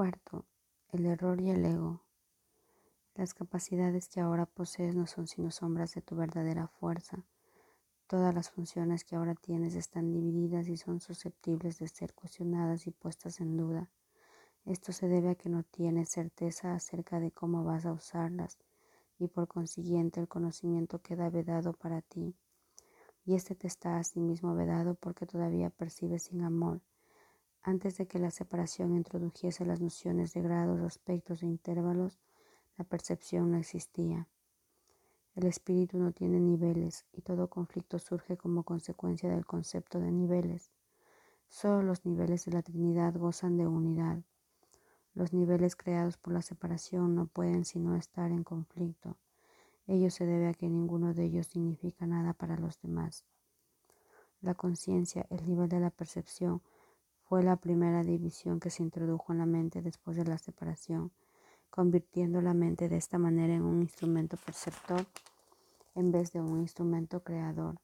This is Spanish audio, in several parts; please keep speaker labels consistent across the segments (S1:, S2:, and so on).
S1: Cuarto, el error y el ego. Las capacidades que ahora posees no son sino sombras de tu verdadera fuerza. Todas las funciones que ahora tienes están divididas y son susceptibles de ser cuestionadas y puestas en duda. Esto se debe a que no tienes certeza acerca de cómo vas a usarlas y por consiguiente el conocimiento queda vedado para ti. Y este te está asimismo vedado porque todavía percibes sin amor. Antes de que la separación introdujese las nociones de grados, aspectos e intervalos, la percepción no existía. El espíritu no tiene niveles y todo conflicto surge como consecuencia del concepto de niveles. Solo los niveles de la Trinidad gozan de unidad. Los niveles creados por la separación no pueden sino estar en conflicto. Ello se debe a que ninguno de ellos significa nada para los demás. La conciencia, el nivel de la percepción, fue la primera división que se introdujo en la mente después de la separación convirtiendo la mente de esta manera en un instrumento perceptor en vez de un instrumento creador.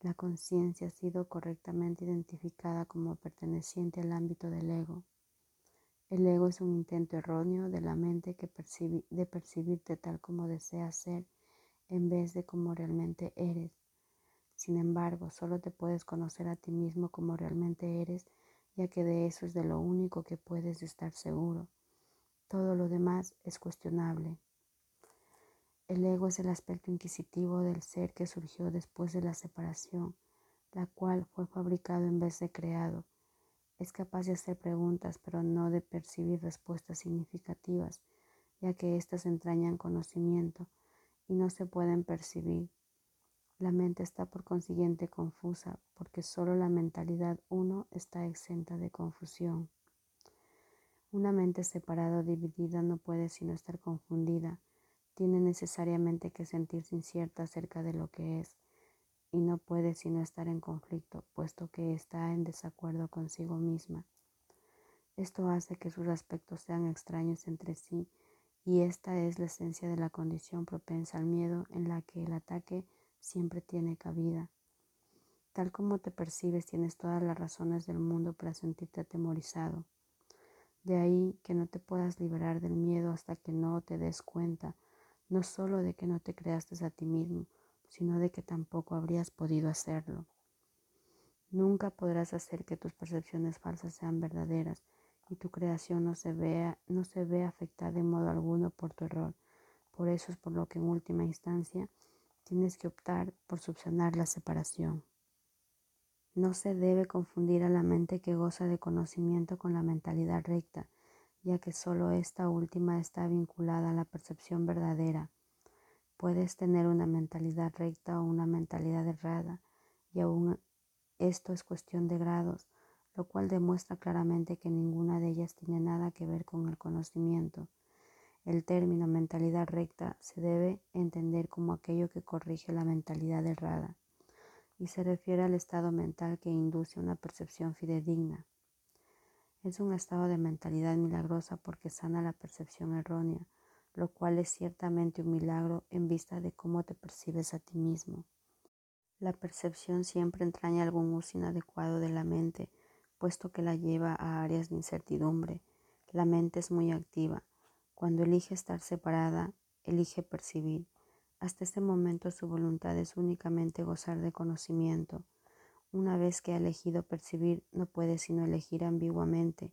S1: La conciencia ha sido correctamente identificada como perteneciente al ámbito del ego. El ego es un intento erróneo de la mente que de percibirte tal como deseas ser en vez de como realmente eres. Sin embargo, solo te puedes conocer a ti mismo como realmente eres, ya que de eso es de lo único que puedes estar seguro. Todo lo demás es cuestionable. El ego es el aspecto inquisitivo del ser que surgió después de la separación, la cual fue fabricado en vez de creado. Es capaz de hacer preguntas, pero no de percibir respuestas significativas, ya que éstas entrañan conocimiento y no se pueden percibir. La mente está por consiguiente confusa, porque solo la mentalidad uno está exenta de confusión. Una mente separada o dividida no puede sino estar confundida, tiene necesariamente que sentirse incierta acerca de lo que es y no puede sino estar en conflicto, puesto que está en desacuerdo consigo misma. Esto hace que sus aspectos sean extraños entre sí y esta es la esencia de la condición propensa al miedo en la que el ataque siempre tiene cabida. Tal como te percibes, tienes todas las razones del mundo para sentirte atemorizado. De ahí que no te puedas liberar del miedo hasta que no te des cuenta, no solo de que no te creaste a ti mismo, sino de que tampoco habrías podido hacerlo. Nunca podrás hacer que tus percepciones falsas sean verdaderas y tu creación no se vea, no se afectada de modo alguno por tu error. Por eso es por lo que en última instancia tienes que optar por subsanar la separación. No se debe confundir a la mente que goza de conocimiento con la mentalidad recta, ya que solo esta última está vinculada a la percepción verdadera. Puedes tener una mentalidad recta o una mentalidad errada, y aún esto es cuestión de grados, lo cual demuestra claramente que ninguna de ellas tiene nada que ver con el conocimiento. El término mentalidad recta se debe entender como aquello que corrige la mentalidad errada y se refiere al estado mental que induce una percepción fidedigna. Es un estado de mentalidad milagrosa porque sana la percepción errónea, lo cual es ciertamente un milagro en vista de cómo te percibes a ti mismo. La percepción siempre entraña algún uso inadecuado de la mente, puesto que la lleva a áreas de incertidumbre. La mente es muy activa. Cuando elige estar separada, elige percibir. Hasta este momento su voluntad es únicamente gozar de conocimiento. Una vez que ha elegido percibir, no puede sino elegir ambiguamente,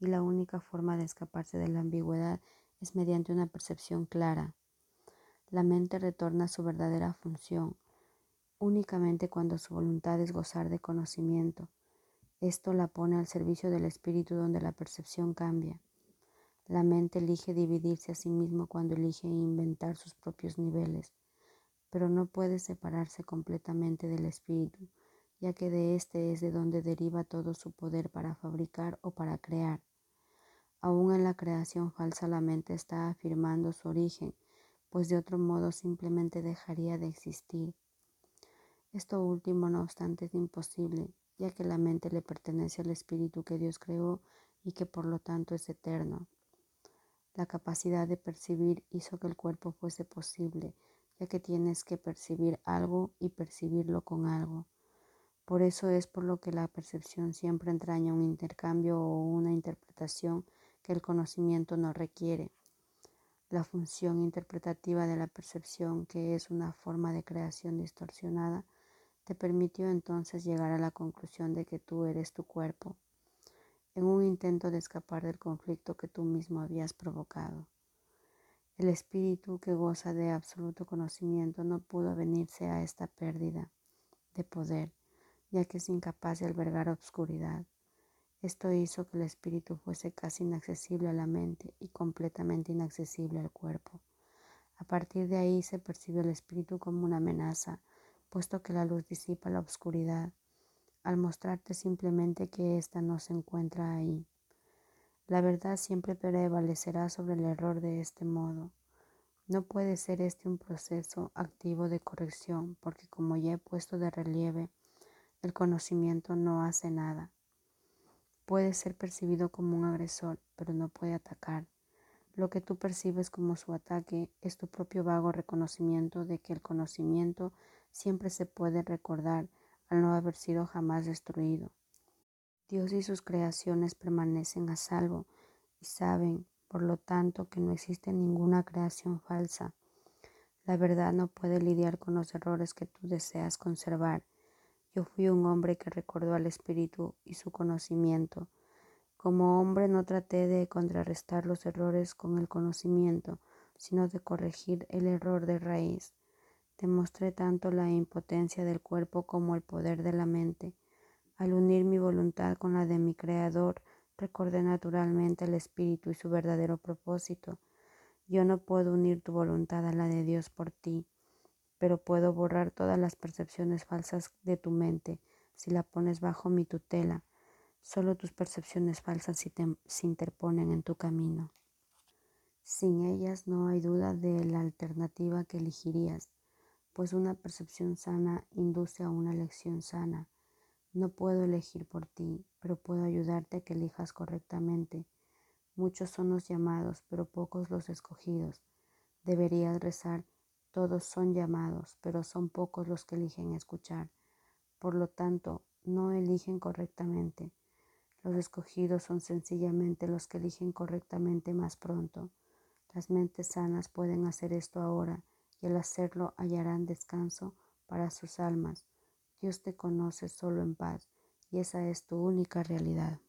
S1: y la única forma de escaparse de la ambigüedad es mediante una percepción clara. La mente retorna a su verdadera función únicamente cuando su voluntad es gozar de conocimiento. Esto la pone al servicio del espíritu donde la percepción cambia. La mente elige dividirse a sí mismo cuando elige inventar sus propios niveles, pero no puede separarse completamente del espíritu, ya que de éste es de donde deriva todo su poder para fabricar o para crear. Aún en la creación falsa la mente está afirmando su origen, pues de otro modo simplemente dejaría de existir. Esto último, no obstante, es imposible, ya que la mente le pertenece al espíritu que Dios creó y que por lo tanto es eterno. La capacidad de percibir hizo que el cuerpo fuese posible, ya que tienes que percibir algo y percibirlo con algo. Por eso es por lo que la percepción siempre entraña un intercambio o una interpretación que el conocimiento no requiere. La función interpretativa de la percepción, que es una forma de creación distorsionada, te permitió entonces llegar a la conclusión de que tú eres tu cuerpo, en un intento de escapar del conflicto que tú mismo habías provocado. El espíritu que goza de absoluto conocimiento no pudo venirse a esta pérdida de poder, ya que es incapaz de albergar obscuridad. Esto hizo que el espíritu fuese casi inaccesible a la mente y completamente inaccesible al cuerpo. A partir de ahí se percibe el espíritu como una amenaza, puesto que la luz disipa la oscuridad, al mostrarte simplemente que ésta no se encuentra ahí. La verdad siempre prevalecerá sobre el error de este modo. No puede ser este un proceso activo de corrección, porque como ya he puesto de relieve, el conocimiento no hace nada. Puede ser percibido como un agresor, pero no puede atacar. Lo que tú percibes como su ataque es tu propio vago reconocimiento de que el conocimiento siempre se puede recordar al no haber sido jamás destruido. Dios y sus creaciones permanecen a salvo y saben, por lo tanto, que no existe ninguna creación falsa. La verdad no puede lidiar con los errores que tú deseas conservar yo fui un hombre que recordó al Espíritu y su conocimiento. Como hombre no traté de contrarrestar los errores con el conocimiento, sino de corregir el error de raíz. Demostré tanto la impotencia del cuerpo como el poder de la mente. Al unir mi voluntad con la de mi Creador, recordé naturalmente el Espíritu y su verdadero propósito. Yo no puedo unir tu voluntad a la de Dios por ti pero puedo borrar todas las percepciones falsas de tu mente si la pones bajo mi tutela. Solo tus percepciones falsas se interponen en tu camino. Sin ellas no hay duda de la alternativa que elegirías, pues una percepción sana induce a una elección sana. No puedo elegir por ti, pero puedo ayudarte a que elijas correctamente. Muchos son los llamados, pero pocos los escogidos. Deberías rezar todos son llamados, pero son pocos los que eligen escuchar. Por lo tanto, no eligen correctamente. Los escogidos son sencillamente los que eligen correctamente más pronto. Las mentes sanas pueden hacer esto ahora y al hacerlo hallarán descanso para sus almas. Dios te conoce solo en paz y esa es tu única realidad.